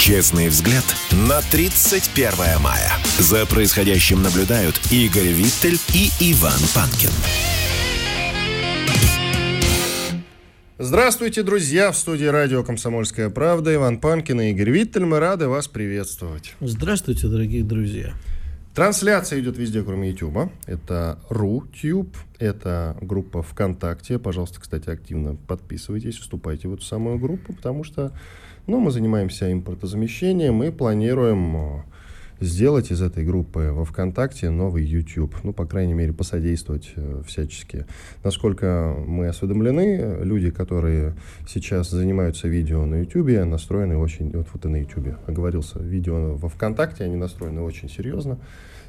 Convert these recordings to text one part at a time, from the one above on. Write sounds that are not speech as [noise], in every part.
Честный взгляд на 31 мая. За происходящим наблюдают Игорь Виттель и Иван Панкин. Здравствуйте, друзья! В студии радио «Комсомольская правда» Иван Панкин и Игорь Виттель. Мы рады вас приветствовать. Здравствуйте, дорогие друзья. Трансляция идет везде, кроме YouTube. Это RuTube, это группа ВКонтакте. Пожалуйста, кстати, активно подписывайтесь, вступайте в эту самую группу, потому что ну, мы занимаемся импортозамещением и планируем э, сделать из этой группы во ВКонтакте новый YouTube. Ну, по крайней мере, посодействовать э, всячески. Насколько мы осведомлены, люди, которые сейчас занимаются видео на YouTube, настроены очень... Вот, вот и на YouTube оговорился. Видео во ВКонтакте, они настроены очень серьезно.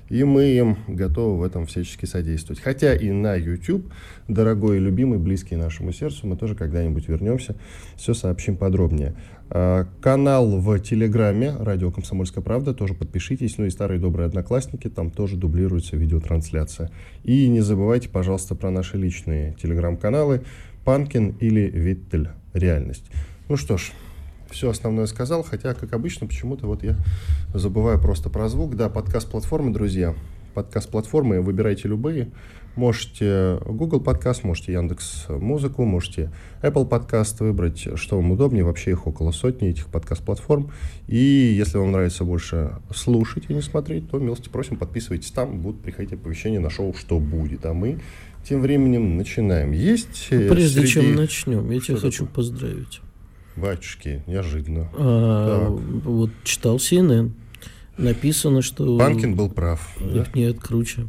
И мы им готовы в этом всячески содействовать. Хотя и на YouTube, дорогой и любимый, близкий нашему сердцу, мы тоже когда-нибудь вернемся, все сообщим подробнее. А, канал в Телеграме, радио «Комсомольская правда», тоже подпишитесь. Ну и старые добрые одноклассники, там тоже дублируется видеотрансляция. И не забывайте, пожалуйста, про наши личные телеграм-каналы «Панкин» или «Виттель. Реальность». Ну что ж, все основное сказал, хотя, как обычно, почему-то вот я забываю просто про звук. Да, подкаст-платформы, друзья, подкаст-платформы, выбирайте любые. Можете Google подкаст, можете Яндекс Музыку, можете Apple подкаст выбрать, что вам удобнее. Вообще их около сотни, этих подкаст-платформ. И если вам нравится больше слушать и не смотреть, то милости просим, подписывайтесь там, будут приходить оповещения на шоу «Что будет». А мы тем временем начинаем. Есть э, Прежде среди... чем начнем, я тебя хочу поздравить. Батюшки, неожиданно. А, вот читал CNN. Написано, что... Банкин был прав. Да? Нет, круче.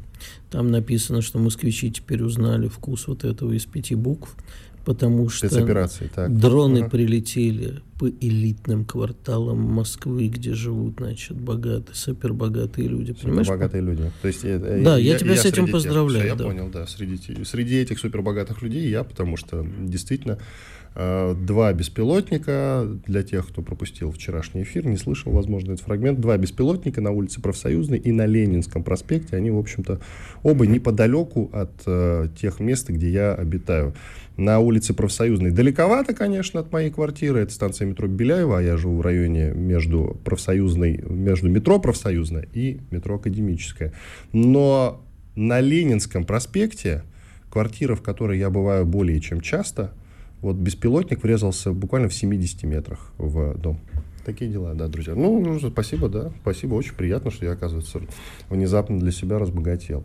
Там написано, что москвичи теперь узнали вкус вот этого из пяти букв, потому что так. дроны ага. прилетели по элитным кварталам Москвы, где живут, значит, богатые, супербогатые люди. Понимаешь? Супербогатые люди. То есть, э, да, я, я тебя я с этим поздравляю. Тех, да. Я понял, да. Среди, среди этих супербогатых людей я, потому что действительно Э, два беспилотника, для тех, кто пропустил вчерашний эфир, не слышал, возможно, этот фрагмент, два беспилотника на улице Профсоюзной и на Ленинском проспекте, они, в общем-то, оба неподалеку от э, тех мест, где я обитаю. На улице Профсоюзной далековато, конечно, от моей квартиры, это станция метро Беляева, а я живу в районе между Профсоюзной, между метро Профсоюзная и метро Академическая. Но на Ленинском проспекте, квартира, в которой я бываю более чем часто – вот беспилотник врезался буквально в 70 метрах в дом. Такие дела, да, друзья. Ну, ну, спасибо, да. Спасибо, очень приятно, что я, оказывается, внезапно для себя разбогател.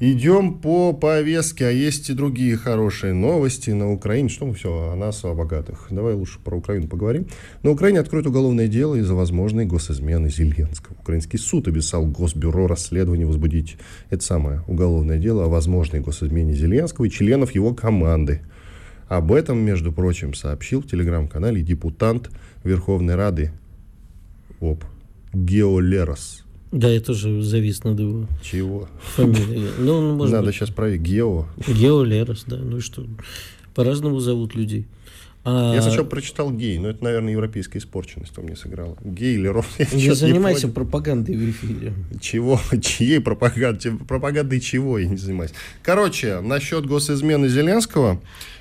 Идем по повестке, а есть и другие хорошие новости на Украине. Что мы все о нас, о богатых. Давай лучше про Украину поговорим. На Украине откроют уголовное дело из-за возможной госизмены Зеленского. Украинский суд обещал Госбюро расследования возбудить это самое уголовное дело о возможной госизмене Зеленского и членов его команды. Об этом, между прочим, сообщил в телеграм-канале депутант Верховной Рады ОП Геолерос. Да, я тоже завис над его Чего? фамилией. Ну, может Надо быть... сейчас проверить. Гео. Геолерос, да. Ну и что? По-разному зовут людей. А... Я сначала прочитал гей, но это, наверное, европейская испорченность там мне сыграла. Гей или ром. Не занимайся не пропагандой в эфире. Чего? [laughs] Чьей пропагандой? Пропагандой чего я не занимаюсь? Короче, насчет госизмены Зеленского.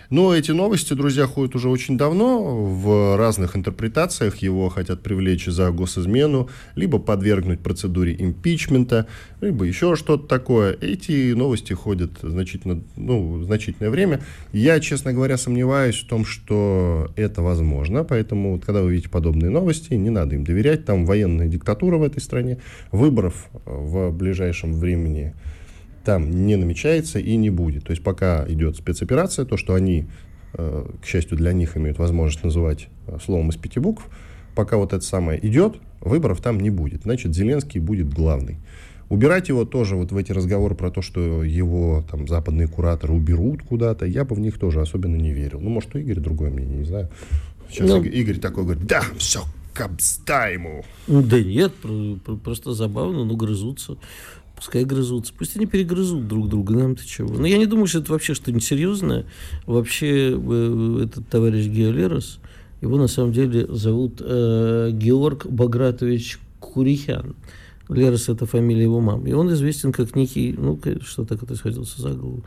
Но эти новости, друзья, ходят уже очень давно. В разных интерпретациях его хотят привлечь за госизмену, либо подвергнуть процедуре импичмента, либо еще что-то такое. Эти новости ходят значительно, ну, значительное время. Я, честно говоря, сомневаюсь в том, что это возможно. Поэтому, когда вы видите подобные новости, не надо им доверять. Там военная диктатура в этой стране. Выборов в ближайшем времени там не намечается и не будет. То есть пока идет спецоперация, то, что они, э, к счастью для них, имеют возможность называть э, словом из пяти букв, пока вот это самое идет, выборов там не будет. Значит, Зеленский будет главный. Убирать его тоже, вот в эти разговоры про то, что его там западные кураторы уберут куда-то, я бы в них тоже особенно не верил. Ну, может, у Игоря другое мнение, не знаю. Сейчас ну, Игорь такой говорит, да, все, капста ему. Ну, да нет, просто забавно, ну, грызутся. Пускай грызутся. Пусть они перегрызут друг друга, нам-то чего. Но я не думаю, что это вообще что-нибудь серьезное. Вообще, э, этот товарищ Геолерос, его на самом деле зовут э, Георг Багратович Курихян. Лерос – это фамилия его мамы. И он известен как некий, ну, что так это схватился за голову,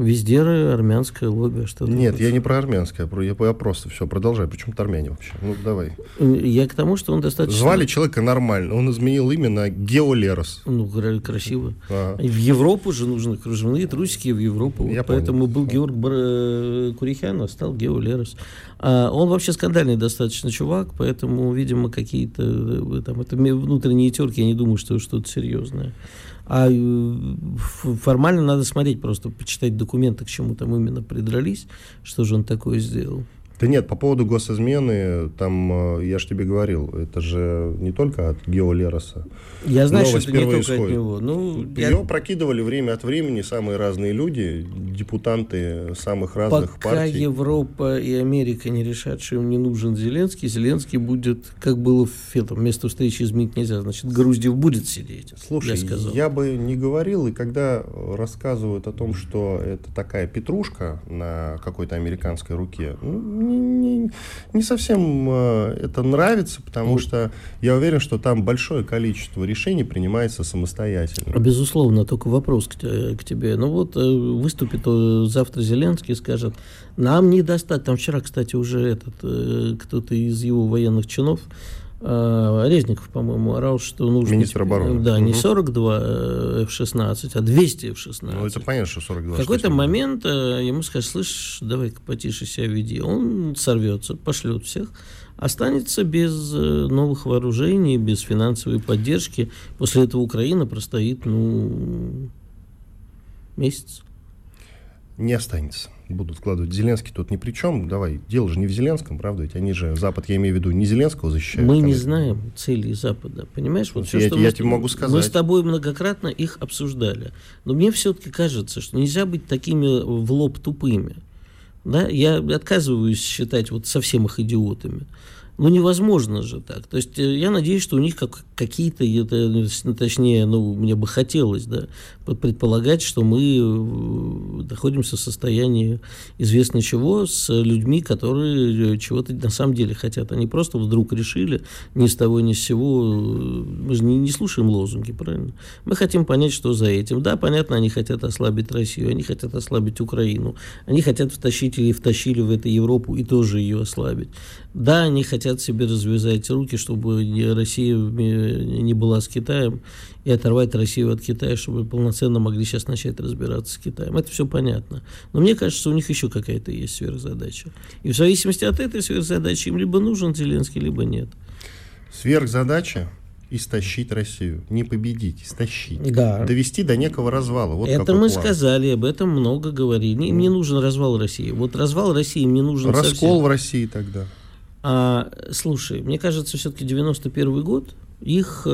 Вездеры, армянское лобби, что то Нет, я не про армянское, я, я просто все, продолжай. Почему-то армяне вообще. Ну, давай. Я к тому, что он достаточно... Звали человека нормально, он изменил имя на Геолерос. Ну, красиво. Ага. В Европу же нужны кружевные трусики в Европу. Я поэтому понял. был Георг Бар... Э, Курихян, а стал Геолерос. А он вообще скандальный достаточно чувак, поэтому, видимо, какие-то э, там, это внутренние терки, я не думаю, что что-то серьезное. А э, формально надо смотреть, просто почитать документы, к чему там именно придрались, что же он такое сделал. Да нет, по поводу госизмены, там, э, я же тебе говорил, это же не только от Гео Лероса. Я знаю, что это не только исходит. от него. Ну, Ее я... прокидывали время от времени самые разные люди, депутанты самых разных Пока партий. Пока Европа и Америка не решат, что им не нужен Зеленский, Зеленский будет, как было в этом, место встречи изменить нельзя, значит, Груздев будет сидеть. Слушай, я, сказал. я бы не говорил, и когда рассказывают о том, что это такая петрушка на какой-то американской руке, ну, не, не совсем э, это нравится, потому что я уверен, что там большое количество решений принимается самостоятельно. Безусловно, только вопрос к, к тебе. Ну вот э, выступит э, завтра Зеленский и скажет, нам не достать. Там вчера, кстати, уже этот кто-то из его военных чинов а, Резников, по-моему, орал, что нужно... Министр обороны. Да, угу. не 42 F-16, а 200 F-16. Ну, это понятно, что 42 В какой-то момент э, ему скажут, слышь, давай-ка потише себя веди. Он сорвется, пошлет всех, останется без э, новых вооружений, без финансовой поддержки. После этого Украина простоит, ну, месяц. Не останется будут складывать. Зеленский тут ни при чем. Давай, дело же не в Зеленском, правда? Ведь они же, Запад, я имею в виду, не Зеленского защищают. Мы не знаем целей Запада, понимаешь? Вот все, я, что я мы, тебе могу сказать. Мы с тобой многократно их обсуждали. Но мне все-таки кажется, что нельзя быть такими в лоб тупыми. Да? Я отказываюсь считать вот совсем их идиотами. Ну, невозможно же так. То есть э, я надеюсь, что у них как, какие-то, это, ну, точнее, ну, мне бы хотелось, да, предполагать, что мы э, находимся в состоянии известно чего с людьми, которые э, чего-то на самом деле хотят. Они просто вдруг решили ни с того ни с сего. Мы же не, не слушаем лозунги, правильно? Мы хотим понять, что за этим. Да, понятно, они хотят ослабить Россию, они хотят ослабить Украину, они хотят втащить или втащили в эту Европу и тоже ее ослабить. Да, они хотят себе развязать руки, чтобы Россия не была с Китаем, и оторвать Россию от Китая, чтобы полноценно могли сейчас начать разбираться с Китаем. Это все понятно. Но мне кажется, у них еще какая-то есть сверхзадача. И в зависимости от этой сверхзадачи им либо нужен Зеленский, либо нет. Сверхзадача истощить Россию. Не победить, истощить. Да. Довести до некого развала. Вот Это мы план. сказали, об этом много говорили. Им не нужен развал России. Вот развал России им не нужен Раскол совсем. в России тогда. А, слушай, мне кажется, все-таки 91 год их э,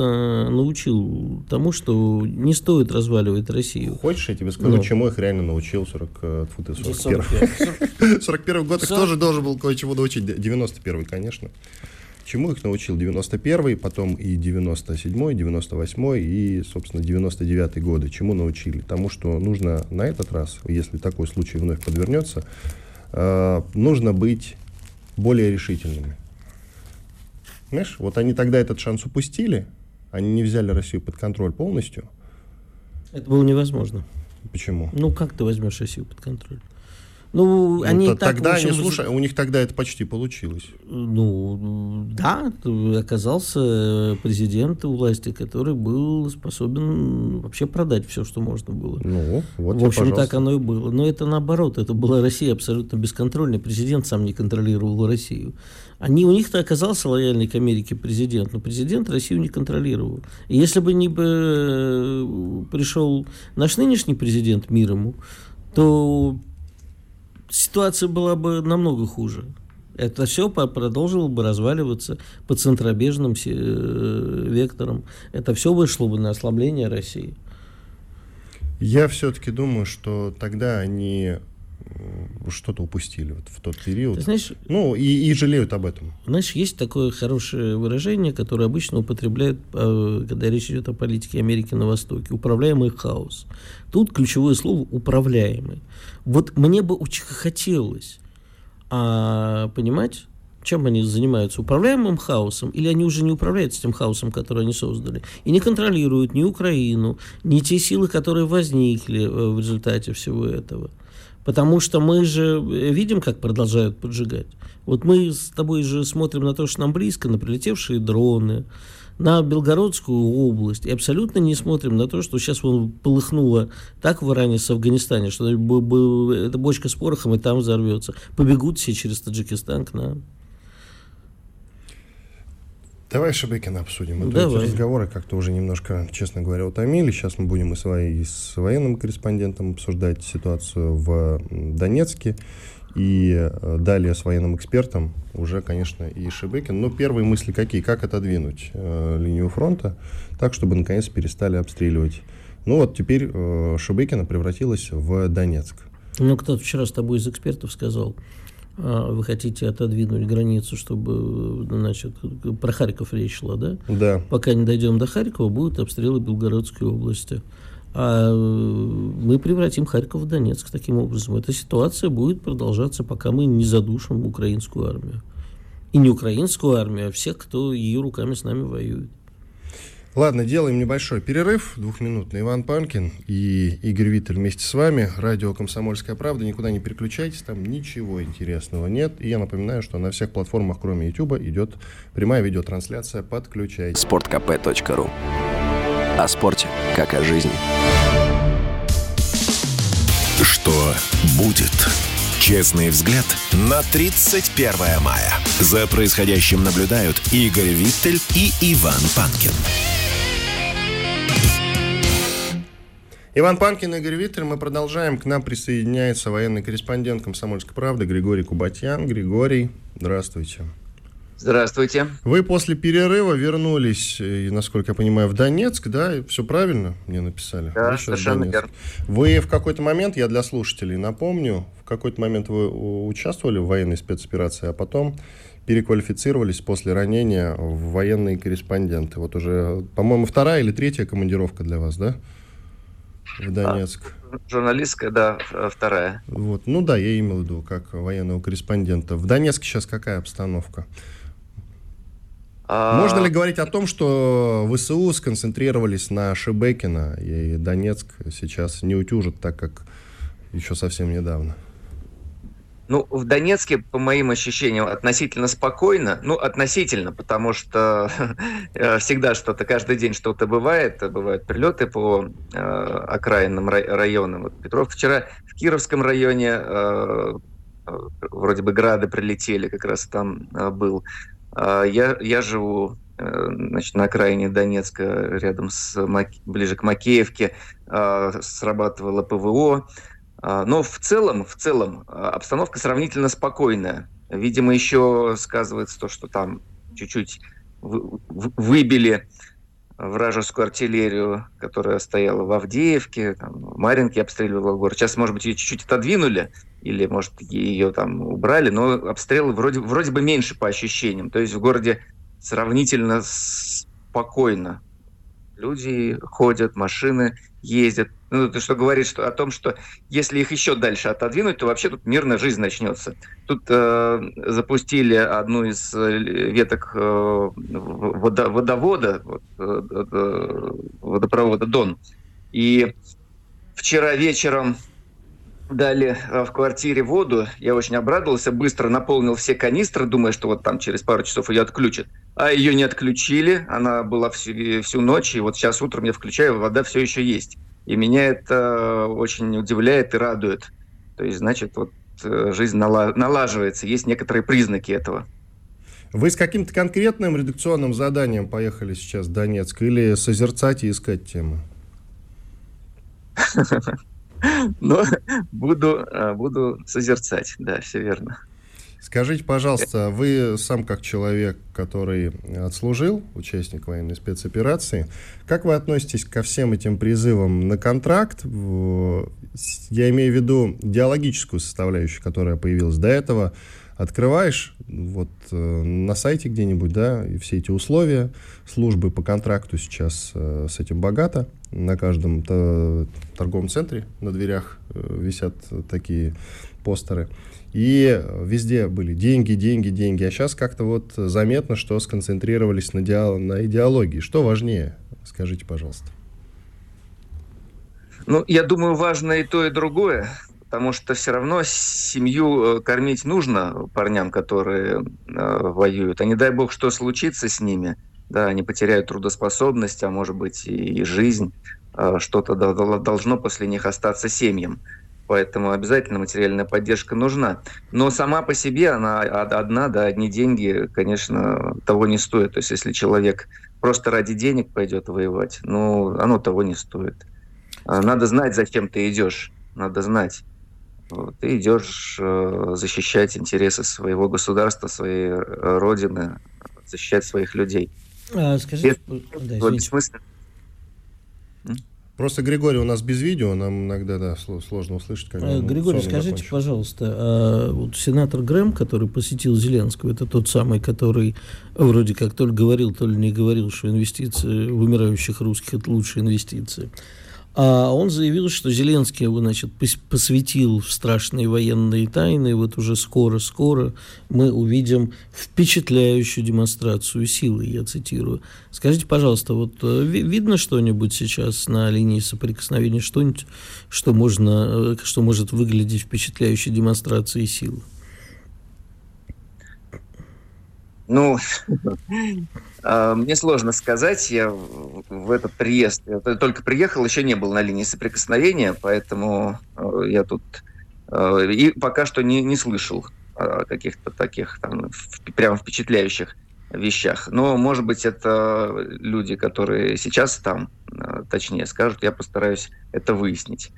научил тому, что не стоит разваливать Россию. Хочешь, я тебе скажу, ну. чему их реально научил 40, э, фу, 41 41 год их тоже должен был кое-чему научить. 91 конечно. Чему их научил 91-й, потом и 97-й, 98-й и, собственно, 99-й годы. Чему научили? Тому, что нужно на этот раз, если такой случай вновь подвернется, э, нужно быть более решительными. Знаешь, вот они тогда этот шанс упустили, они не взяли Россию под контроль полностью. Это было невозможно. Почему? Ну, как ты возьмешь Россию под контроль? Ну, ну они то, так, тогда общем, они, слушай, у них тогда это почти получилось. Ну, да, оказался президент у власти, который был способен вообще продать все, что можно было. Ну, вот В общем, пожалуйста. так оно и было. Но это наоборот, это была Россия абсолютно бесконтрольная. Президент сам не контролировал Россию. Они, у них-то оказался лояльный к Америке президент, но президент Россию не контролировал. И если бы не бы э, пришел наш нынешний президент мир ему, то ситуация была бы намного хуже. Это все продолжило бы разваливаться по центробежным э, векторам. Это все вышло бы на ослабление России. Я все-таки думаю, что тогда они что-то упустили вот в тот период. Ты знаешь, ну, и, и жалеют об этом. Знаешь, есть такое хорошее выражение, которое обычно употребляют, э, когда речь идет о политике Америки на Востоке. Управляемый хаос. Тут ключевое слово «управляемый». Вот мне бы очень хотелось а, понимать, чем они занимаются? Управляемым хаосом? Или они уже не управляют тем хаосом, который они создали? И не контролируют ни Украину, ни те силы, которые возникли э, в результате всего этого. Потому что мы же э, видим, как продолжают поджигать. Вот мы с тобой же смотрим на то, что нам близко, на прилетевшие дроны, на Белгородскую область и абсолютно не смотрим на то, что сейчас вон полыхнуло так в Иране с Афганистане, что эта бочка с порохом и там взорвется. Побегут все через Таджикистан к нам. Давай Шебекина обсудим. Это Давай. эти разговоры как-то уже немножко, честно говоря, утомили. Сейчас мы будем и, свои, и с военным корреспондентом обсуждать ситуацию в Донецке. И э, далее с военным экспертом уже, конечно, и Шебекин. Но первые мысли какие? Как отодвинуть э, линию фронта так, чтобы наконец перестали обстреливать? Ну вот теперь э, Шебекина превратилась в Донецк. Ну, кто-то вчера с тобой из экспертов сказал, вы хотите отодвинуть границу, чтобы, значит, про Харьков речь шла, да? Да. Пока не дойдем до Харькова, будут обстрелы Белгородской области. А мы превратим Харьков в Донецк таким образом. Эта ситуация будет продолжаться, пока мы не задушим украинскую армию. И не украинскую армию, а всех, кто ее руками с нами воюет. Ладно, делаем небольшой перерыв, двухминутный. Иван Панкин и Игорь Виттель вместе с вами. Радио «Комсомольская правда». Никуда не переключайтесь, там ничего интересного нет. И я напоминаю, что на всех платформах, кроме YouTube, идет прямая видеотрансляция. Подключайтесь. sportkp.ru О спорте, как о жизни. Что будет? Честный взгляд на 31 мая. За происходящим наблюдают Игорь Виттель и Иван Панкин. Иван Панкин, Игорь Виттер. Мы продолжаем. К нам присоединяется военный корреспондент «Комсомольской правды» Григорий Кубатьян. Григорий, здравствуйте. Здравствуйте. Вы после перерыва вернулись, и, насколько я понимаю, в Донецк, да? Все правильно мне написали? Да, вы совершенно верно. Вы в какой-то момент, я для слушателей напомню, в какой-то момент вы участвовали в военной спецоперации, а потом переквалифицировались после ранения в военные корреспонденты. Вот уже, по-моему, вторая или третья командировка для вас, да? В Донецк. А, журналистская, да, вторая. Вот. Ну да, я имел в виду, как военного корреспондента. В Донецке сейчас какая обстановка? А... Можно ли говорить о том, что ВСУ сконцентрировались на Шебекина, и Донецк сейчас не утюжит, так как еще совсем недавно? Ну, в Донецке, по моим ощущениям, относительно спокойно. Ну, относительно, потому что [laughs] э, всегда что-то, каждый день что-то бывает. Бывают прилеты по э, окраинным районам. Вот Петров вчера в Кировском районе э, э, вроде бы грады прилетели, как раз там э, был. Э, я, я живу э, значит, на окраине Донецка, рядом с, ближе к Макеевке, э, срабатывало ПВО. А, но в целом, в целом а, обстановка сравнительно спокойная. Видимо, еще сказывается то, что там чуть-чуть выбили вражескую артиллерию, которая стояла в Авдеевке, там, Маринке обстреливала город. Сейчас, может быть, ее чуть-чуть отодвинули, или, может, ее там убрали, но обстрелы вроде, вроде бы меньше по ощущениям. То есть в городе сравнительно спокойно. Люди ходят, машины ездят. Ну, что говорит что, о том, что если их еще дальше отодвинуть, то вообще тут мирная жизнь начнется. Тут э, запустили одну из э, веток э, водо, водовода, вот, э, э, водопровода Дон. И вчера вечером дали э, в квартире воду. Я очень обрадовался, быстро наполнил все канистры, думая, что вот там через пару часов ее отключат. А ее не отключили, она была всю, всю ночь, и вот сейчас утром я включаю, вода все еще есть. И меня это очень удивляет и радует. То есть, значит, вот э, жизнь налаживается, есть некоторые признаки этого. Вы с каким-то конкретным редакционным заданием поехали сейчас в Донецк или созерцать и искать темы? [laughs] Ну, буду, э, буду созерцать, да, все верно. Скажите, пожалуйста, вы сам как человек, который отслужил, участник военной спецоперации, как вы относитесь ко всем этим призывам на контракт? Я имею в виду идеологическую составляющую, которая появилась до этого. Открываешь вот э, на сайте где-нибудь, да, и все эти условия службы по контракту сейчас э, с этим богато. На каждом торговом центре на дверях э, висят такие постеры. И везде были деньги, деньги, деньги. А сейчас как-то вот заметно, что сконцентрировались на, диал- на идеологии. Что важнее? Скажите, пожалуйста. Ну, я думаю, важно и то, и другое, потому что все равно семью э, кормить нужно парням, которые э, воюют. А не дай бог, что случится с ними, да, они потеряют трудоспособность, а может быть и, и жизнь, э, что-то должно после них остаться семьям. Поэтому обязательно материальная поддержка нужна. Но сама по себе она одна, да, одни деньги, конечно, того не стоит. То есть если человек просто ради денег пойдет воевать, ну, оно того не стоит. А надо знать, зачем ты идешь. Надо знать. Ты идешь э, защищать интересы своего государства, своей э, родины, защищать своих людей. А, скажите, Без, да, бессмысленно. Просто, Григорий, у нас без видео, нам иногда да, сложно услышать. Когда а, Григорий, скажите, закончил. пожалуйста, а вот сенатор Грэм, который посетил Зеленского, это тот самый, который вроде как то ли говорил, то ли не говорил, что инвестиции в умирающих русских – это лучшие инвестиции. А он заявил, что Зеленский его, значит, посвятил в страшные военные тайны. Вот уже скоро-скоро мы увидим впечатляющую демонстрацию силы, я цитирую. Скажите, пожалуйста, вот э, видно что-нибудь сейчас на линии соприкосновения, что-нибудь, что, можно, э, что может выглядеть впечатляющей демонстрацией силы? Ну, [laughs] а, мне сложно сказать. Я в этот приезд, я только приехал, еще не был на линии соприкосновения, поэтому а, я тут а, и пока что не, не слышал каких-то таких там прям впечатляющих вещах. Но, может быть, это люди, которые сейчас там, точнее скажут, я постараюсь это выяснить.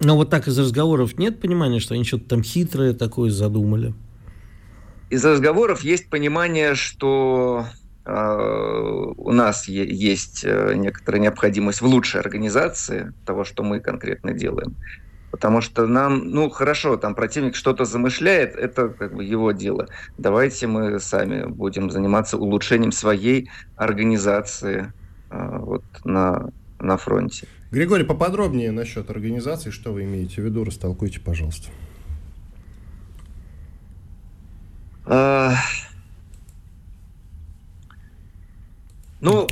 Но вот так из разговоров нет понимания, что они что-то там хитрое такое задумали? Из разговоров есть понимание, что э, у нас есть э, некоторая необходимость в лучшей организации того, что мы конкретно делаем. Потому что нам, ну хорошо, там противник что-то замышляет, это как бы его дело. Давайте мы сами будем заниматься улучшением своей организации э, вот на, на фронте. Григорий, поподробнее насчет организации, что вы имеете в виду, растолкуйте, пожалуйста. А, ну,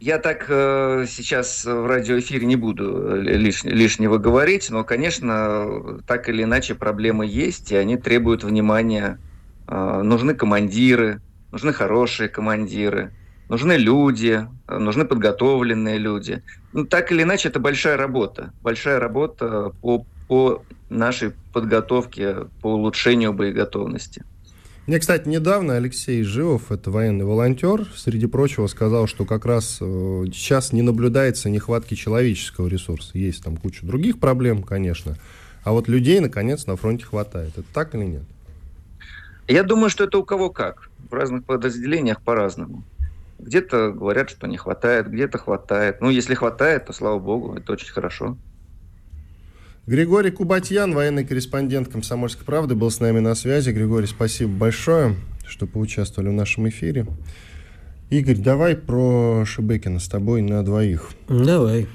я так э, сейчас в радиоэфире не буду лиш, лишнего говорить, но, конечно, так или иначе проблемы есть, и они требуют внимания. Э, нужны командиры, нужны хорошие командиры, нужны люди, нужны подготовленные люди. Ну, так или иначе, это большая работа. Большая работа по, по нашей подготовке, по улучшению боеготовности. Мне, кстати, недавно Алексей Живов, это военный волонтер, среди прочего сказал, что как раз э, сейчас не наблюдается нехватки человеческого ресурса. Есть там куча других проблем, конечно. А вот людей, наконец, на фронте хватает. Это так или нет? Я думаю, что это у кого как. В разных подразделениях по-разному. Где-то говорят, что не хватает, где-то хватает. Ну, если хватает, то слава богу, это очень хорошо. Григорий Кубатьян, военный корреспондент «Комсомольской правды», был с нами на связи. Григорий, спасибо большое, что поучаствовали в нашем эфире. Игорь, давай про Шебекина с тобой на двоих. Давай.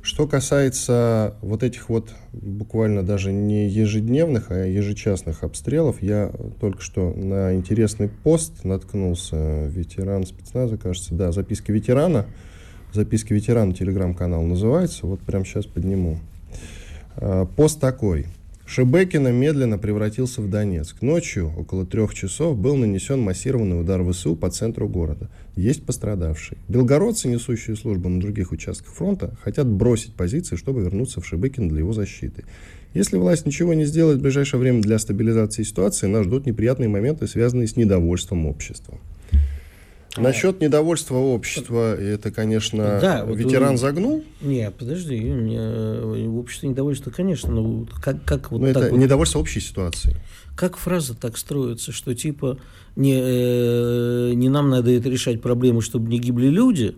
Что касается вот этих вот буквально даже не ежедневных, а ежечасных обстрелов, я только что на интересный пост наткнулся. Ветеран спецназа, кажется, да, записки ветерана. Записки ветерана, телеграм-канал называется. Вот прямо сейчас подниму. Э, пост такой. Шебекина медленно превратился в Донецк. Ночью, около трех часов, был нанесен массированный удар ВСУ по центру города. Есть пострадавшие. Белгородцы, несущие службу на других участках фронта, хотят бросить позиции, чтобы вернуться в Шебекин для его защиты. Если власть ничего не сделает в ближайшее время для стабилизации ситуации, нас ждут неприятные моменты, связанные с недовольством общества. Насчет недовольства общества, это, конечно, да, ветеран вот, загнул? Нет, подожди, у меня общество недовольства, конечно, но как, как вот но так это вот, недовольство общей ситуации. Как фраза так строится, что типа не, э, не нам надо это решать проблемы, чтобы не гибли люди,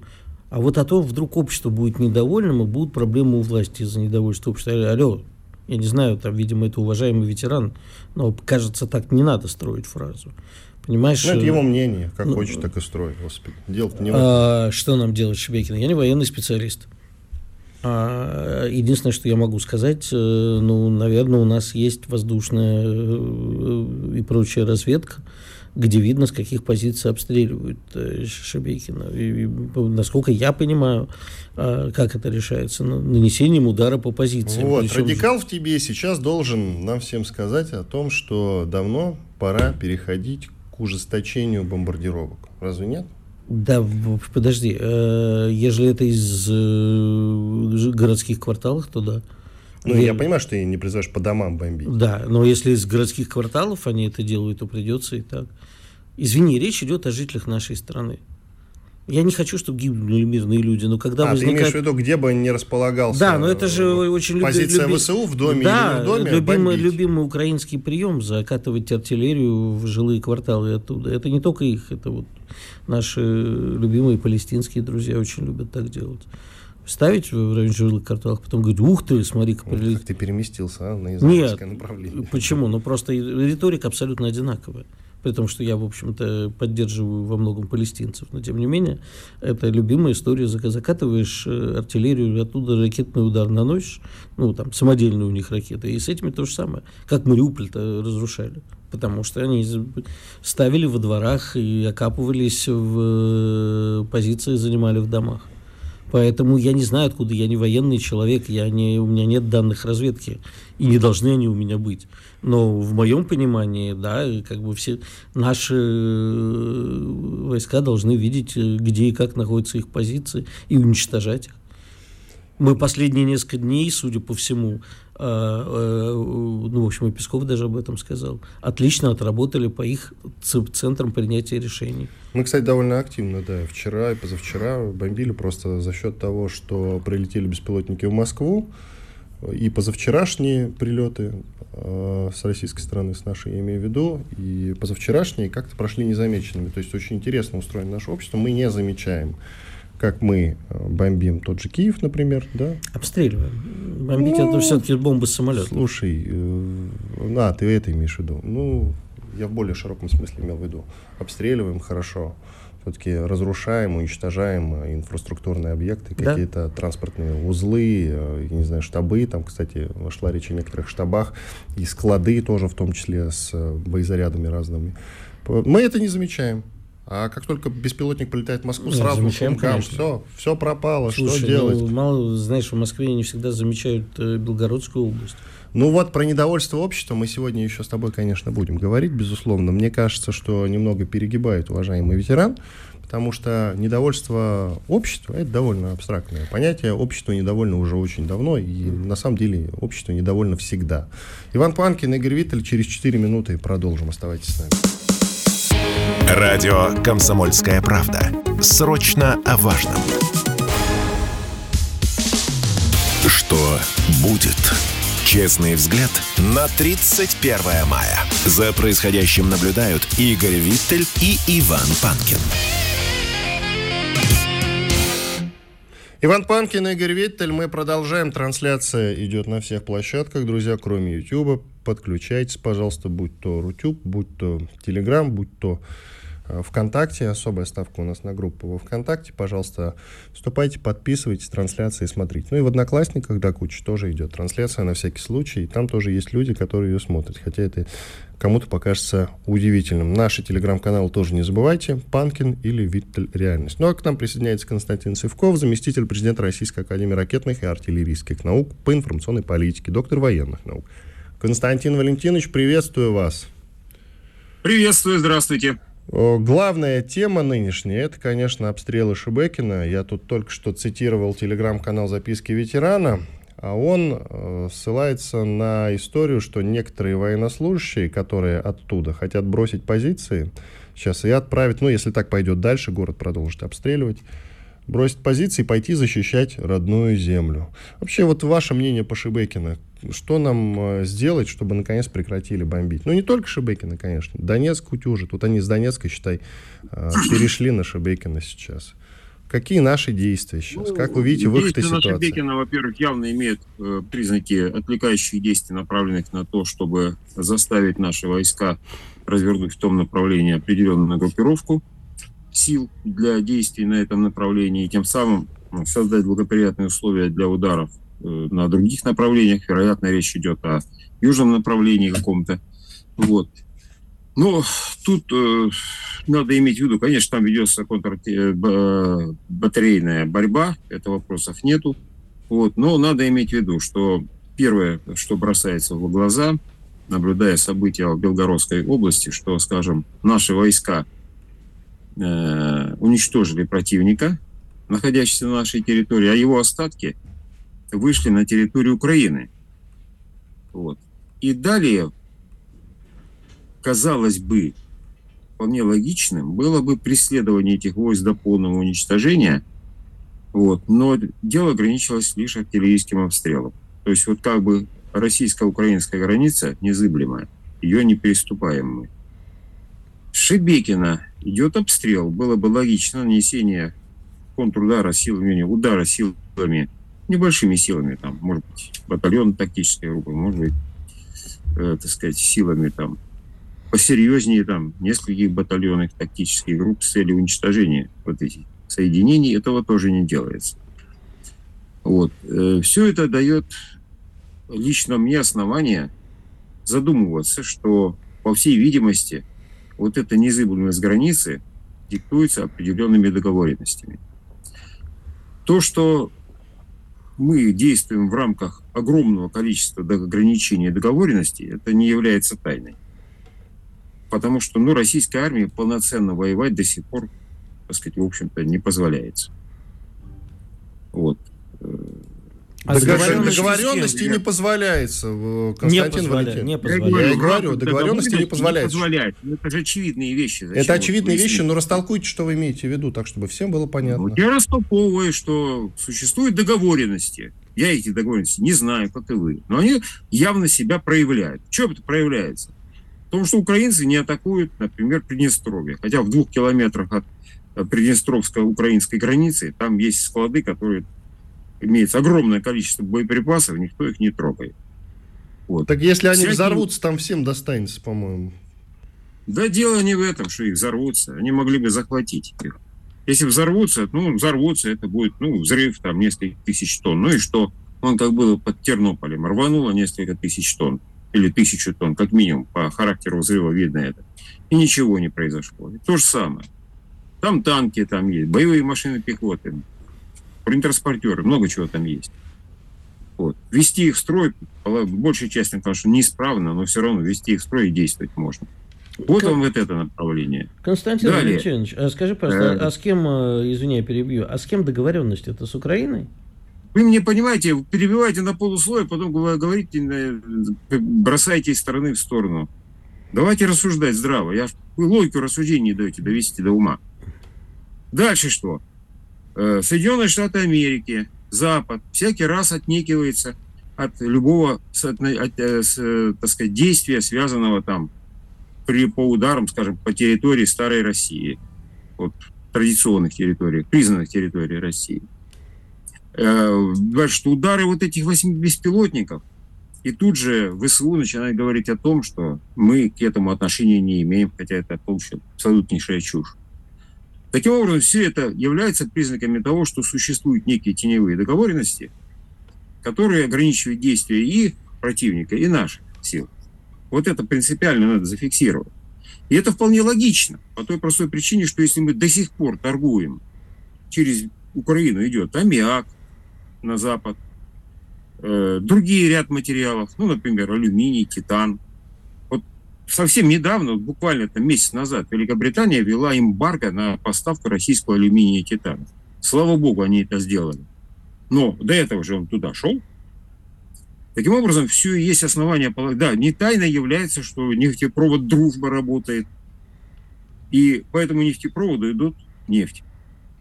а вот о том, вдруг общество будет недовольным, и будут проблемы у власти из-за недовольства общества. Алло, я не знаю, там, видимо, это уважаемый ветеран, но, кажется, так не надо строить фразу. Понимаешь? Ну, это его мнение. Как ну, хочет, так и строит. Господи. Делать не а, Что нам делать, Шебекин? Я не военный специалист. А, единственное, что я могу сказать, э, ну, наверное, у нас есть воздушная э, и прочая разведка, где видно, с каких позиций обстреливают э, Шебекина. И, и, насколько я понимаю, а, как это решается, нанесением удара по позициям. Вот, Причем... радикал в тебе сейчас должен нам всем сказать о том, что давно пора переходить к ужесточению бомбардировок. Разве нет? Да, подожди, э, если это из э, городских кварталов, то да. Ну, я, я понимаю, что ты не призываешь по домам бомбить. Да, но если из городских кварталов они это делают, то придется и так. Извини, речь идет о жителях нашей страны. Я не хочу, чтобы гибли мирные люди, но когда а, возникает... ты имеешь в виду, где бы не располагался Да, но это же очень... Позиция люби... ВСУ в доме да, или в доме любимый, любимый украинский прием закатывать артиллерию в жилые кварталы оттуда. Это не только их, это вот наши любимые палестинские друзья очень любят так делать ставить в районе жилых кварталах, потом говорить, ух ты, смотри-ка. Вот как ты переместился а, на израильское Нет, направление. почему? Ну, просто риторика абсолютно одинаковая при том, что я, в общем-то, поддерживаю во многом палестинцев, но тем не менее, это любимая история, закатываешь э, артиллерию, оттуда ракетный удар наносишь, ну, там, самодельные у них ракеты, и с этими то же самое, как Мариуполь-то разрушали, потому что они ставили во дворах и окапывались в э, позиции, занимали в домах. Поэтому я не знаю, откуда я не военный человек, я не, у меня нет данных разведки, и не должны они у меня быть. Но в моем понимании, да, как бы все наши э, войска должны видеть, э, где и как находятся их позиции, и уничтожать их. Мы последние несколько дней, судя по всему, э, ну, в общем, и Песков даже об этом сказал, отлично отработали по их центрам принятия решений. Мы, кстати, довольно активно, да, вчера и позавчера бомбили просто за счет того, что прилетели беспилотники в Москву, и позавчерашние прилеты с российской стороны, с нашей, я имею в виду, и позавчерашние как-то прошли незамеченными. То есть очень интересно устроено наше общество, мы не замечаем как мы э, бомбим тот же Киев, например, да? Обстреливаем. Бомбить ну, это все-таки бомбы самолета. Слушай, э, а, ты это имеешь в виду. Ну, я в более широком смысле имел в виду. Обстреливаем хорошо. Все-таки разрушаем, уничтожаем э, инфраструктурные объекты, да? какие-то транспортные узлы, э, я не знаю, штабы. Там, кстати, вошла речь о некоторых штабах. И склады тоже, в том числе с боезарядами разными. Мы это не замечаем. А как только беспилотник полетает в Москву, Нет, сразу хумкам, все, все пропало, Слушай, что делать? Ну, мало, знаешь, в Москве не всегда замечают э, Белгородскую область. Ну вот про недовольство общества мы сегодня еще с тобой, конечно, будем говорить, безусловно. Мне кажется, что немного перегибает уважаемый ветеран, потому что недовольство общества – это довольно абстрактное понятие. Общество недовольно уже очень давно, и на самом деле общество недовольно всегда. Иван Панкин, Игорь Виттель, через 4 минуты продолжим. Оставайтесь с нами. Радио «Комсомольская правда». Срочно о важном. Что будет? Честный взгляд на 31 мая. За происходящим наблюдают Игорь Виттель и Иван Панкин. Иван Панкин, Игорь Виттель. Мы продолжаем. Трансляция идет на всех площадках, друзья, кроме YouTube. Подключайтесь, пожалуйста, будь то Рутюб, будь то Телеграм, будь то ВКонтакте, особая ставка у нас на группу во ВКонтакте, пожалуйста, вступайте, подписывайтесь, трансляции смотрите. Ну и в Одноклассниках, да, куча тоже идет трансляция на всякий случай, и там тоже есть люди, которые ее смотрят, хотя это кому-то покажется удивительным. Наши телеграм-каналы тоже не забывайте, Панкин или Виттель Реальность. Ну а к нам присоединяется Константин Сывков, заместитель президента Российской Академии ракетных и артиллерийских наук по информационной политике, доктор военных наук. Константин Валентинович, приветствую вас. Приветствую, здравствуйте. Главная тема нынешняя, это, конечно, обстрелы Шебекина. Я тут только что цитировал телеграм-канал «Записки ветерана». а он э, ссылается на историю, что некоторые военнослужащие, которые оттуда хотят бросить позиции сейчас и отправить, ну, если так пойдет дальше, город продолжит обстреливать, бросить позиции и пойти защищать родную землю. Вообще, вот ваше мнение по Шибекину. Что нам э, сделать, чтобы наконец прекратили бомбить? Ну, не только Шибекина, конечно. Донецк утюжит. Вот они с Донецка, считай, э, [clears throat] перешли на Шибекина сейчас. Какие наши действия сейчас? Ну, как вы видите выход из ситуации? Шебекина, во-первых, явно имеет э, признаки отвлекающих действий, направленных на то, чтобы заставить наши войска развернуть в том направлении определенную группировку сил для действий на этом направлении, и тем самым ну, создать благоприятные условия для ударов э, на других направлениях. Вероятно, речь идет о южном направлении каком-то. Вот. Но тут э, надо иметь в виду, конечно, там ведется контрбатарейная э, борьба, это вопросов нету. Вот, но надо иметь в виду, что первое, что бросается в глаза, наблюдая события в Белгородской области, что, скажем, наши войска э, уничтожили противника, находящегося на нашей территории, а его остатки вышли на территорию Украины. Вот. И далее казалось бы, вполне логичным было бы преследование этих войск до полного уничтожения, вот, но дело ограничилось лишь артиллерийским обстрелом. То есть вот как бы российско-украинская граница незыблемая, ее не Шебекина идет обстрел. Было бы логично нанесение контрудара силами, удара силами, небольшими силами, там, может быть, батальон тактической группы, может быть, э, так сказать, силами там посерьезнее там нескольких батальонных тактических групп с целью уничтожения вот этих соединений. Этого тоже не делается. Вот. Э, Все это дает лично мне основание задумываться, что, по всей видимости, вот эта незыблемость границы диктуется определенными договоренностями. То, что мы действуем в рамках огромного количества ограничений и договоренностей, это не является тайной потому что ну, российской армии полноценно воевать до сих пор, так сказать, в общем-то, не позволяется. Вот. А договоренности, договоренности не позволяется, Константин не позволяет, не позволяет. Я, я говорю, договоренности не позволяет. Не позволяет. Ну, это же очевидные вещи. Зачем это очевидные вещи, но растолкуйте, что вы имеете в виду, так, чтобы всем было понятно. я растолковываю, что существуют договоренности. Я эти договоренности не знаю, как и вы. Но они явно себя проявляют. Что это проявляется? Потому что украинцы не атакуют, например, Приднестровье. Хотя в двух километрах от э, Приднестровской украинской границы там есть склады, которые имеется огромное количество боеприпасов, никто их не трогает. Вот. Так если они Всякие... взорвутся, там всем достанется, по-моему. Да дело не в этом, что их взорвутся. Они могли бы захватить их. Если взорвутся, ну, взорвутся, это будет, ну, взрыв там несколько тысяч тонн. Ну и что? Он как было под Тернополем, рвануло несколько тысяч тонн или тысячу тонн, как минимум, по характеру взрыва видно это. И ничего не произошло. И то же самое. Там танки там есть, боевые машины пехоты, бронетранспортеры, много чего там есть. Вот. Вести их в строй, большая часть, конечно, неисправно, но все равно вести их в строй и действовать можно. Вот Кон... вам вот это направление. Константин Далее. Валентинович, а скажи, пожалуйста, а, а с кем, э, извиняй, перебью, а с кем договоренность? Это с Украиной? Вы мне, понимаете, перебиваете на полусловие, потом говорите, бросаете из стороны в сторону. Давайте рассуждать здраво. Я, вы логику рассуждений не даете довести до ума. Дальше что? Э, Соединенные Штаты Америки, Запад всякий раз отнекивается от любого от, от, э, так сказать, действия, связанного там при, по ударам, скажем, по территории старой России, вот, традиционных территорий, признанных территорий России э, что удары вот этих восьми беспилотников, и тут же ВСУ начинает говорить о том, что мы к этому отношения не имеем, хотя это полностью абсолютнейшая чушь. Таким образом, все это является признаками того, что существуют некие теневые договоренности, которые ограничивают действия и противника, и наших сил. Вот это принципиально надо зафиксировать. И это вполне логично, по той простой причине, что если мы до сих пор торгуем, через Украину идет аммиак, на Запад, э, другие ряд материалов, ну, например, алюминий, титан. Совсем недавно, буквально там месяц назад, Великобритания ввела эмбарго на поставку российского алюминия и титана. Слава богу, они это сделали. Но до этого же он туда шел. Таким образом, все есть основания. Да, не тайно является, что нефтепровод «Дружба» работает. И по этому нефтепроводу идут нефть.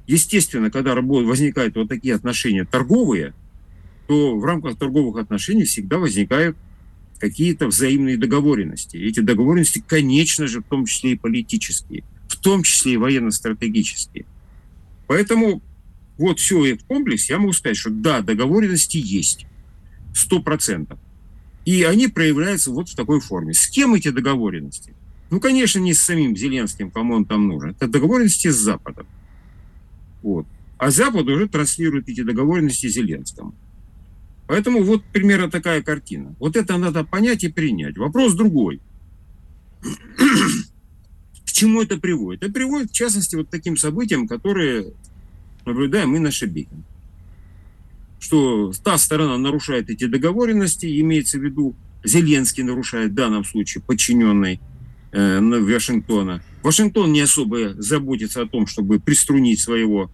Естественно, когда возникают вот такие отношения торговые, то в рамках торговых отношений всегда возникают какие-то взаимные договоренности. Эти договоренности, конечно же, в том числе и политические, в том числе и военно-стратегические. Поэтому вот все в комплексе я могу сказать, что да, договоренности есть, сто процентов. И они проявляются вот в такой форме. С кем эти договоренности? Ну, конечно, не с самим Зеленским, кому он там нужен. Это договоренности с Западом. Вот. А Запад уже транслирует эти договоренности Зеленскому. Поэтому вот примерно такая картина. Вот это надо понять и принять. Вопрос другой. К чему это приводит? Это приводит, в частности, вот таким событиям, которые наблюдаем мы на Шебекин. Что та сторона нарушает эти договоренности, имеется в виду Зеленский нарушает в данном случае подчиненный э, Вашингтона. Вашингтон не особо заботится о том, чтобы приструнить своего,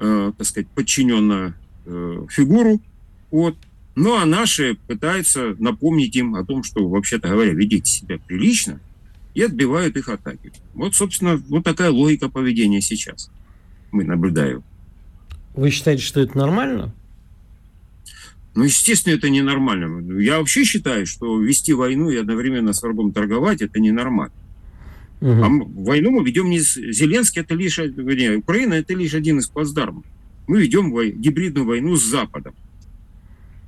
э, так сказать, подчиненную э, фигуру. Вот. Ну, а наши пытаются напомнить им о том, что, вообще-то говоря, ведите себя прилично, и отбивают их атаки. Вот, собственно, вот такая логика поведения сейчас мы наблюдаем. Вы считаете, что это нормально? Ну, естественно, это ненормально. Я вообще считаю, что вести войну и одновременно с врагом торговать – это ненормально. Угу. А войну мы ведем не с Зеленский, это лишь, вернее, Украина – это лишь один из плацдармов. Мы ведем вой, гибридную войну с Западом.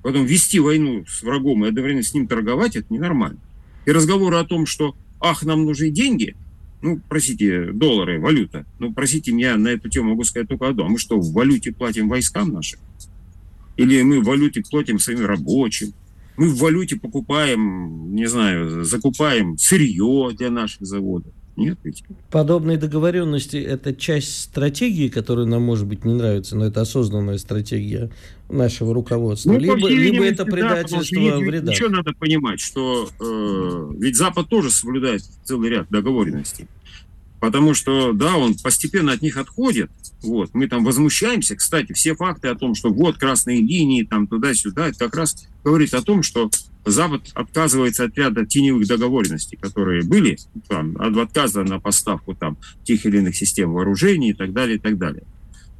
Потом вести войну с врагом и одновременно с ним торговать – это ненормально. И разговоры о том, что «ах, нам нужны деньги», ну, простите, доллары, валюта. Ну, простите, меня на эту тему могу сказать только одно. А мы что, в валюте платим войскам нашим? Или мы в валюте платим своим рабочим? Мы в валюте покупаем, не знаю, закупаем сырье для наших заводов. Нет ведь. Подобные договоренности – это часть стратегии, которая нам, может быть, не нравится, но это осознанная стратегия нашего руководства. Ну, либо, либо это предательство да, вреда. Еще надо понимать, что э, ведь Запад тоже соблюдает целый ряд договоренностей. Потому что, да, он постепенно от них отходит. Вот, мы там возмущаемся. Кстати, все факты о том, что вот красные линии, там туда-сюда, это как раз говорит о том, что Запад отказывается от ряда теневых договоренностей, которые были, там, от отказа на поставку там, тех или иных систем вооружений и так далее, и так далее.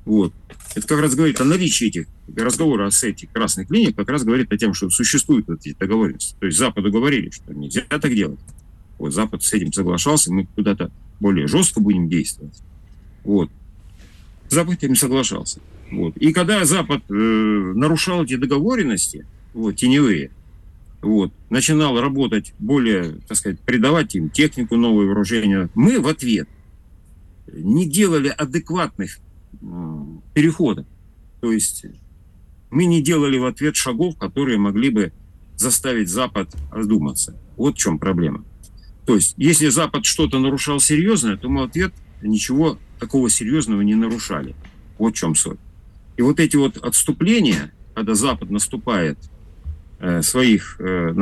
Вот. Это как раз говорит о наличии этих разговоров с этих красных линий, как раз говорит о том, что существуют эти договоренности. То есть Западу говорили, что нельзя так делать. Вот Запад с этим соглашался, мы куда-то более жестко будем действовать. Вот. Запад этим соглашался. Вот. И когда Запад э, нарушал эти договоренности, вот, теневые, вот, начинал работать более, так сказать, придавать им технику, новое вооружение, мы в ответ не делали адекватных переходов. То есть мы не делали в ответ шагов, которые могли бы заставить Запад одуматься. Вот в чем проблема. То есть, если Запад что-то нарушал серьезное, то мы в ответ ничего такого серьезного не нарушали. Вот в чем суть. И вот эти вот отступления, когда Запад наступает своих, э,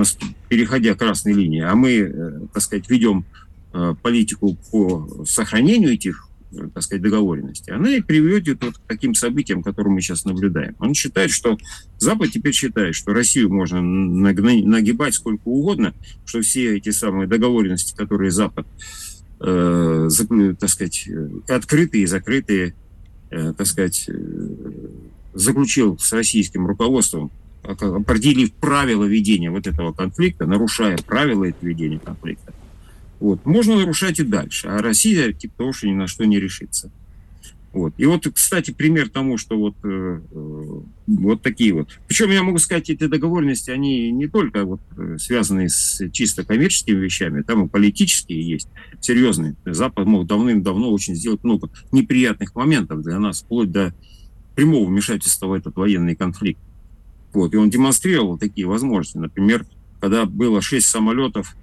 переходя красной линии, а мы, э, так сказать, ведем э, политику по сохранению этих так сказать, договоренности, она и приведет вот к таким событиям, которые мы сейчас наблюдаем. Он считает, что Запад теперь считает, что Россию можно нагибать сколько угодно, что все эти самые договоренности, которые Запад, э, так сказать, открытые и закрытые, э, так сказать, э, заключил с российским руководством, определив правила ведения вот этого конфликта, нарушая правила этого ведения конфликта, вот. Можно нарушать и дальше, а Россия типа того, что ни на что не решится. Вот. И вот, кстати, пример тому, что вот, э, э, вот такие вот. Причем я могу сказать, эти договоренности, они не только вот э, связаны с чисто коммерческими вещами, там и политические есть, серьезные. Запад мог давным-давно очень сделать много неприятных моментов для нас, вплоть до прямого вмешательства в этот военный конфликт. Вот. И он демонстрировал такие возможности. Например, когда было шесть самолетов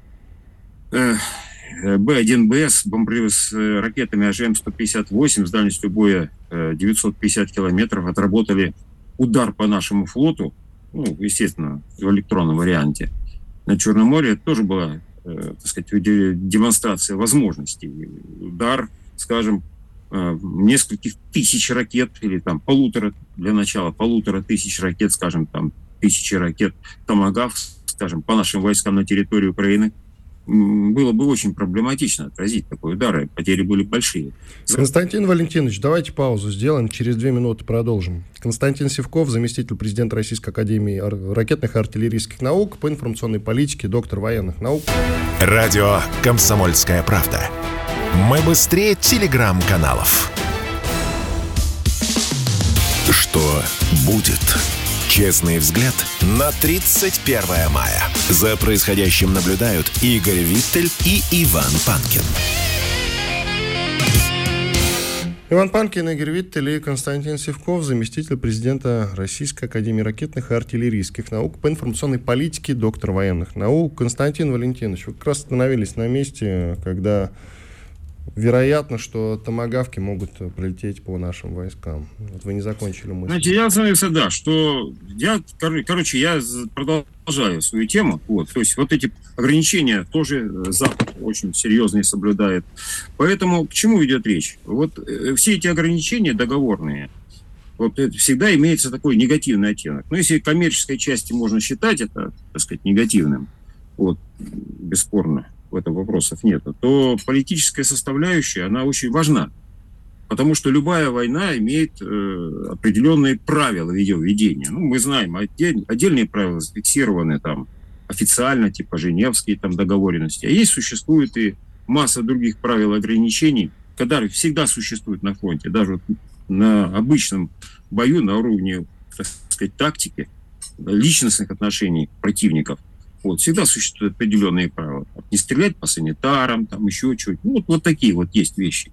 Б-1БС, бомбардировый с э, ракетами АЖМ-158 с дальностью боя 950 э, километров, отработали удар по нашему флоту, ну, естественно, в электронном варианте, на Черном море. Тоже была, э, так сказать, демонстрация возможностей. Удар, скажем, нескольких тысяч ракет или там полутора, для начала полутора тысяч ракет, скажем, там тысячи ракет Томагавс скажем, по нашим войскам на территории Украины, было бы очень проблематично отразить такой удар, и потери были большие. Константин Валентинович, давайте паузу сделаем, через две минуты продолжим. Константин Севков, заместитель президента Российской Академии ракетных и артиллерийских наук по информационной политике, доктор военных наук. Радио «Комсомольская правда». Мы быстрее телеграм-каналов. Что будет? Честный взгляд на 31 мая. За происходящим наблюдают Игорь Виттель и Иван Панкин. Иван Панкин, Игорь Виттель и Константин Севков, заместитель президента Российской Академии ракетных и артиллерийских наук по информационной политике, доктор военных наук. Константин Валентинович, вы как раз остановились на месте, когда вероятно, что томогавки могут прилететь по нашим войскам. Вот вы не закончили мысль. Знаете, я остановился, да, что я, короче, я продолжаю свою тему. Вот, то есть вот эти ограничения тоже Запад очень серьезные соблюдает. Поэтому к чему идет речь? Вот э, все эти ограничения договорные, вот это всегда имеется такой негативный оттенок. Но если коммерческой части можно считать это, так сказать, негативным, вот, бесспорно, в этом вопросов нет, то политическая составляющая, она очень важна. Потому что любая война имеет э, определенные правила ее ведения. Ну, мы знаем, отдель, отдельные правила зафиксированы там официально, типа Женевские там договоренности. А есть существует и масса других правил ограничений, которые всегда существуют на фронте, даже вот на обычном бою на уровне, так сказать, тактики, личностных отношений противников. Вот, всегда существуют определенные правила. Не стрелять по санитарам, там еще чуть. Ну, вот, вот такие вот есть вещи.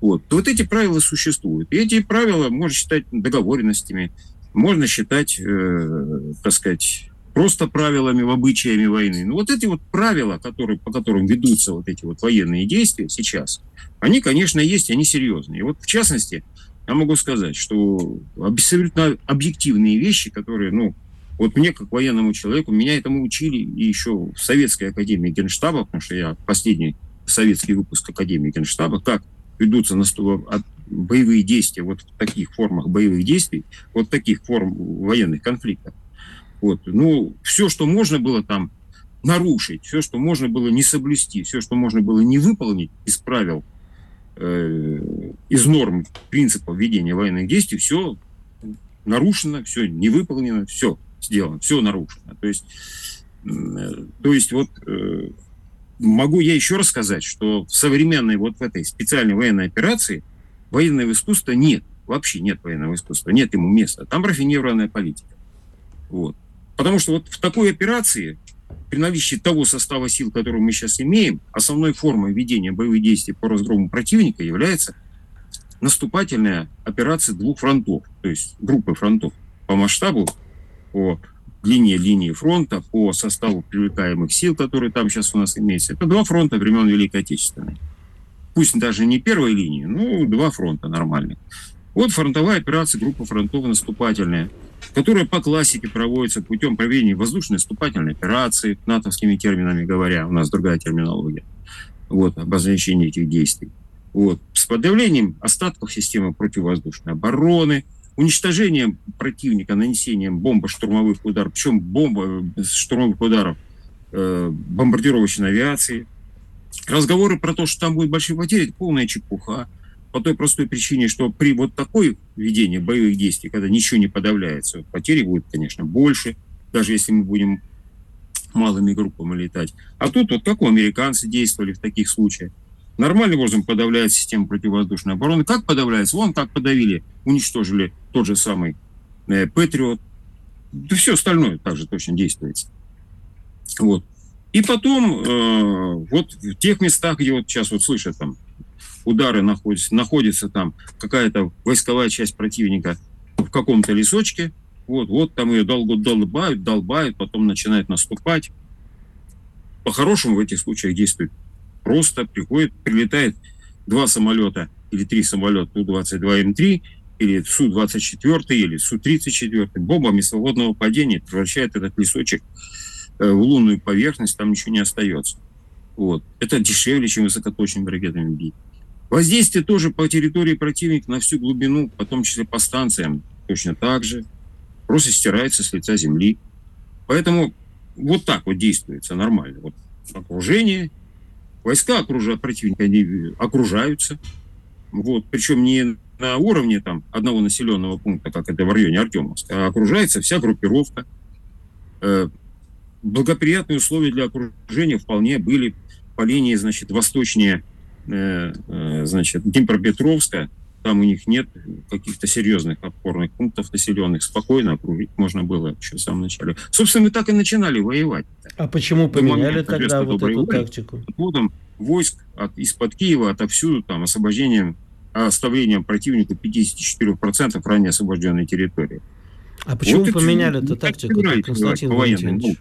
Вот. вот эти правила существуют. И эти правила можно считать договоренностями, можно считать, э, так сказать, просто правилами, обычаями войны. Но вот эти вот правила, которые, по которым ведутся вот эти вот военные действия сейчас, они, конечно, есть, они серьезные. И вот в частности, я могу сказать, что абсолютно объективные вещи, которые, ну, вот мне, как военному человеку, меня этому учили и еще в Советской Академии Генштаба, потому что я последний советский выпуск Академии Генштаба, как ведутся на боевые действия вот в таких формах боевых действий, вот таких форм военных конфликтов. Вот. Ну, все, что можно было там нарушить, все, что можно было не соблюсти, все, что можно было не выполнить из правил, э, из норм принципов ведения военных действий, все нарушено, все не выполнено, все сделано, все нарушено. То есть, то есть вот э, могу я еще раз сказать, что в современной вот в этой специальной военной операции военного искусства нет, вообще нет военного искусства, нет ему места. Там рафинированная политика. Вот. Потому что вот в такой операции, при наличии того состава сил, который мы сейчас имеем, основной формой ведения боевых действий по разгрому противника является наступательная операция двух фронтов, то есть группы фронтов по масштабу по длине линии фронта, по составу привлекаемых сил, которые там сейчас у нас имеются. Это два фронта времен Великой Отечественной. Пусть даже не первой линии, но два фронта нормальных. Вот фронтовая операция группа фронтов наступательная, которая по классике проводится путем проведения воздушной наступательной операции, натовскими терминами говоря, у нас другая терминология, вот, обозначение этих действий. Вот, с подавлением остатков системы противовоздушной обороны, уничтожением противника, нанесением бомбо-штурмовых ударов, причем бомба э, штурмовых ударов э, бомбардировочной авиации. Разговоры про то, что там будет большие потери, это полная чепуха. По той простой причине, что при вот такой ведении боевых действий, когда ничего не подавляется, потери будут, конечно, больше, даже если мы будем малыми группами летать. А тут вот как у американцы действовали в таких случаях. Нормальным образом подавляет систему противовоздушной обороны. Как подавляется? Вон как подавили, уничтожили тот же самый э, Патриот. Да все остальное также точно действуется. Вот. И потом, э, вот в тех местах, где вот сейчас вот слышат там удары находятся, находится там какая-то войсковая часть противника в каком-то лесочке, вот, вот там ее долго долбают, долбают, потом начинают наступать. По-хорошему в этих случаях действует просто приходит, прилетает два самолета или три самолета Ту-22М3 или Су-24 или Су-34 бомбами свободного падения превращает этот лесочек э, в лунную поверхность, там ничего не остается. Вот. Это дешевле, чем высокоточными ракетами бить. Воздействие тоже по территории противника на всю глубину, в том числе по станциям, точно так же. Просто стирается с лица земли. Поэтому вот так вот действуется нормально. Вот окружение, войска окружают противника, они окружаются. Вот, причем не на уровне там, одного населенного пункта, как это в районе Артемовска, а окружается вся группировка. Э, благоприятные условия для окружения вполне были по линии, значит, восточнее, э, э, значит, Днепропетровска, там у них нет каких-то серьезных опорных пунктов населенных, спокойно окружить можно было еще в самом начале. Собственно, мы так и начинали воевать. А почему поменяли тогда вот эту воли, тактику? Отводом войск от, из-под Киева, отовсюду, там, освобождением, оставлением противнику 54% ранее освобожденной территории. А почему вот поменяли эту тактику, Константин Валентинович?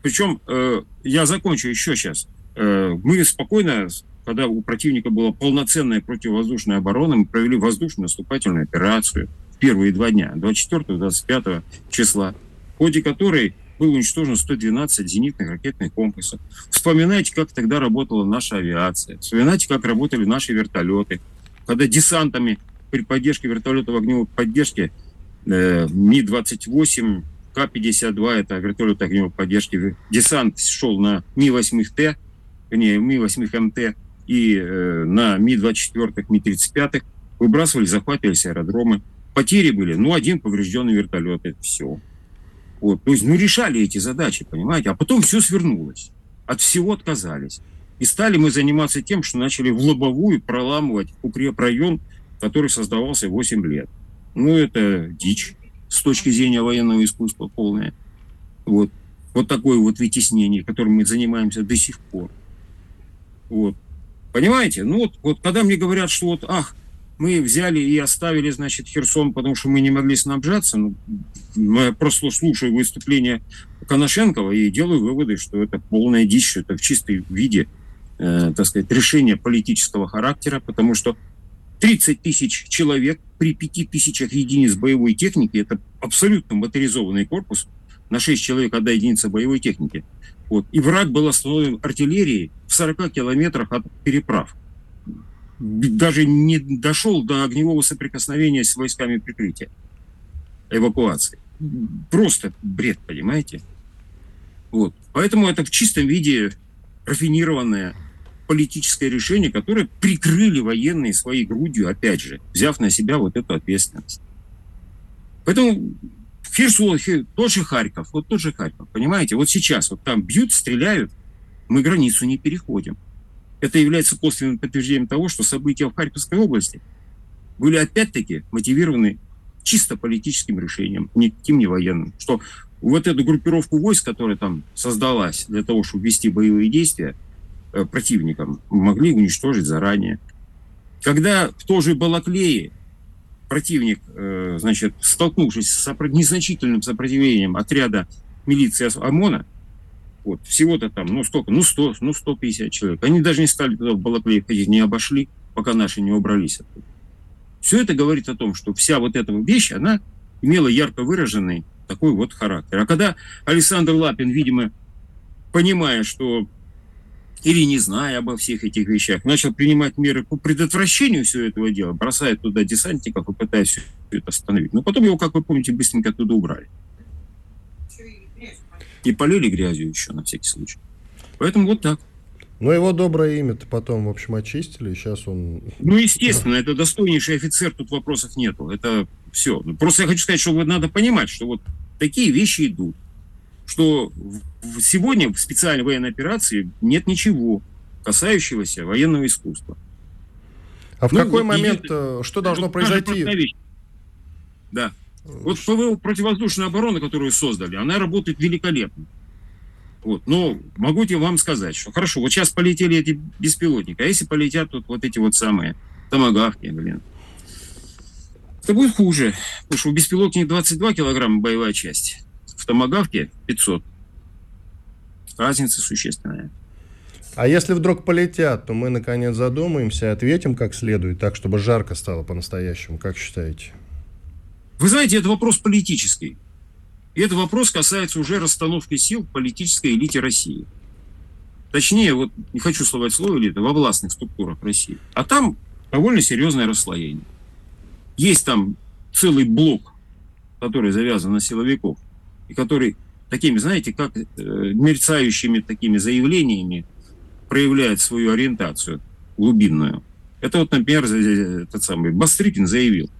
Причем, э, я закончу еще сейчас. Э, мы спокойно когда у противника была полноценная противовоздушная оборона, мы провели воздушную наступательную операцию в первые два дня, 24-25 числа, в ходе которой было уничтожено 112 зенитных ракетных комплексов. Вспоминайте, как тогда работала наша авиация. Вспоминайте, как работали наши вертолеты. Когда десантами при поддержке вертолетов огневой поддержки э, Ми-28, К-52, это вертолет огневой поддержки, десант шел на Ми-8Т, не, Ми-8МТ, и э, на Ми-24, Ми-35 выбрасывали, захватывались аэродромы. Потери были, ну, один поврежденный вертолет, это все. Вот. То есть, ну, решали эти задачи, понимаете? А потом все свернулось. От всего отказались. И стали мы заниматься тем, что начали в лобовую проламывать укрепрайон, который создавался 8 лет. Ну, это дичь с точки зрения военного искусства полное. Вот. Вот такое вот вытеснение, которым мы занимаемся до сих пор. Вот. Понимаете? Ну вот, вот когда мне говорят, что вот, ах, мы взяли и оставили, значит, Херсон, потому что мы не могли снабжаться, ну, я просто слушаю выступление Коношенкова и делаю выводы, что это полная дичь, это в чистом виде, э, так сказать, решение политического характера, потому что 30 тысяч человек при 5 тысячах единиц боевой техники, это абсолютно моторизованный корпус, на 6 человек одна единица боевой техники – вот. И враг был остановлен артиллерией в 40 километрах от переправ. Даже не дошел до огневого соприкосновения с войсками прикрытия, эвакуации. Просто бред, понимаете? Вот. Поэтому это в чистом виде рафинированное политическое решение, которое прикрыли военные своей грудью, опять же, взяв на себя вот эту ответственность. Поэтому Херсон, тот же Харьков, вот тот же Харьков, понимаете, вот сейчас вот там бьют, стреляют, мы границу не переходим. Это является косвенным подтверждением того, что события в Харьковской области были опять-таки мотивированы чисто политическим решением, никаким не военным. Что вот эту группировку войск, которая там создалась для того, чтобы вести боевые действия э, противникам, могли уничтожить заранее. Когда в той же Балаклее противник, э, значит, столкнувшись с незначительным сопротивлением отряда милиции ОМОНа, вот, всего-то там, ну сколько, ну 100, ну 150 человек. Они даже не стали туда в Балаклеев ходить, не обошли, пока наши не убрались оттуда. Все это говорит о том, что вся вот эта вещь, она имела ярко выраженный такой вот характер. А когда Александр Лапин, видимо, понимая, что или не зная обо всех этих вещах, начал принимать меры по предотвращению всего этого дела, бросает туда десантников и пытаясь все это остановить. Но потом его, как вы помните, быстренько оттуда убрали. И полили грязью еще на всякий случай. Поэтому вот так. Но его доброе имя-то потом, в общем, очистили, и сейчас он... Ну, естественно, это достойнейший офицер, тут вопросов нету. Это все. Просто я хочу сказать, что вот надо понимать, что вот такие вещи идут что сегодня в специальной военной операции нет ничего, касающегося военного искусства. А в ну, какой вот момент, и, э, что должно произойти? Да. Вот ПВО противовоздушной обороны, которую создали, она работает великолепно. Вот. Но могу тебе вам сказать, что хорошо, вот сейчас полетели эти беспилотники, а если полетят тут вот эти вот самые томогавки, блин, это будет хуже, потому что у беспилотника 22 килограмма боевая часть, в томогавке 500. Разница существенная. А если вдруг полетят, то мы наконец задумаемся и ответим как следует, так, чтобы жарко стало по-настоящему. Как считаете? Вы знаете, это вопрос политический. И этот вопрос касается уже расстановки сил в политической элите России. Точнее, вот не хочу словать слово элита, во властных структурах России. А там довольно серьезное расслоение. Есть там целый блок, который завязан на силовиков, и который такими, знаете, как э, мерцающими такими заявлениями проявляет свою ориентацию глубинную. Это вот, например, этот самый Бастрыкин заявил,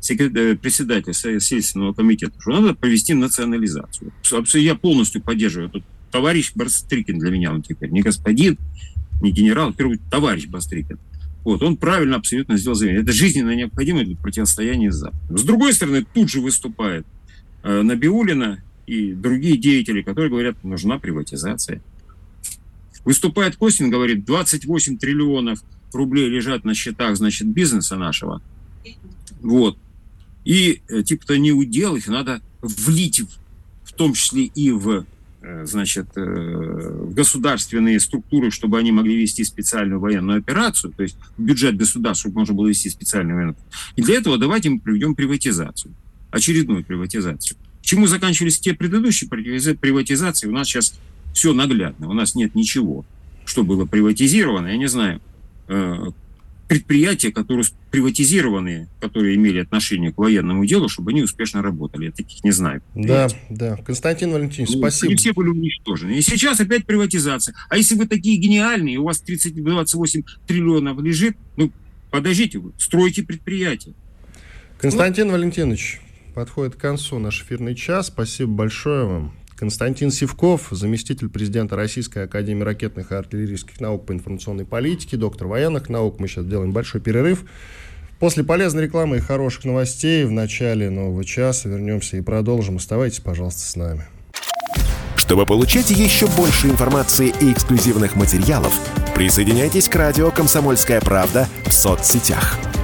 секретарь, председатель Следственного комитета, что надо провести национализацию. Я полностью поддерживаю. Тут товарищ Бастрыкин для меня он теперь не господин, не генерал, первый товарищ Бастрыкин. Вот, он правильно абсолютно сделал заявление. Это жизненно необходимо для противостояния с Западом. С другой стороны, тут же выступает э, Набиулина и другие деятели, которые говорят, нужна приватизация. Выступает Костин, говорит, 28 триллионов рублей лежат на счетах, значит, бизнеса нашего. Вот. И э, типа-то не удел, их надо влить в, в том числе и в Э, значит, э, в государственные структуры, чтобы они могли вести специальную военную операцию, то есть бюджет государства, чтобы можно было вести специальную военную И для этого давайте мы проведем приватизацию, очередную приватизацию. Чему заканчивались те предыдущие приватизации? У нас сейчас все наглядно, у нас нет ничего, что было приватизировано, я не знаю, э, предприятия, которые приватизированные, которые имели отношение к военному делу, чтобы они успешно работали. Я таких не знаю. Да, да. Константин Валентинович, ну, спасибо. Они все были уничтожены. И сейчас опять приватизация. А если вы такие гениальные, у вас 30, 28 триллионов лежит, ну, подождите, вы стройте предприятия. Константин ну, Валентинович, подходит к концу наш эфирный час. Спасибо большое вам. Константин Сивков, заместитель президента Российской Академии ракетных и артиллерийских наук по информационной политике, доктор военных наук. Мы сейчас делаем большой перерыв. После полезной рекламы и хороших новостей в начале нового часа вернемся и продолжим. Оставайтесь, пожалуйста, с нами. Чтобы получать еще больше информации и эксклюзивных материалов, присоединяйтесь к радио «Комсомольская правда» в соцсетях –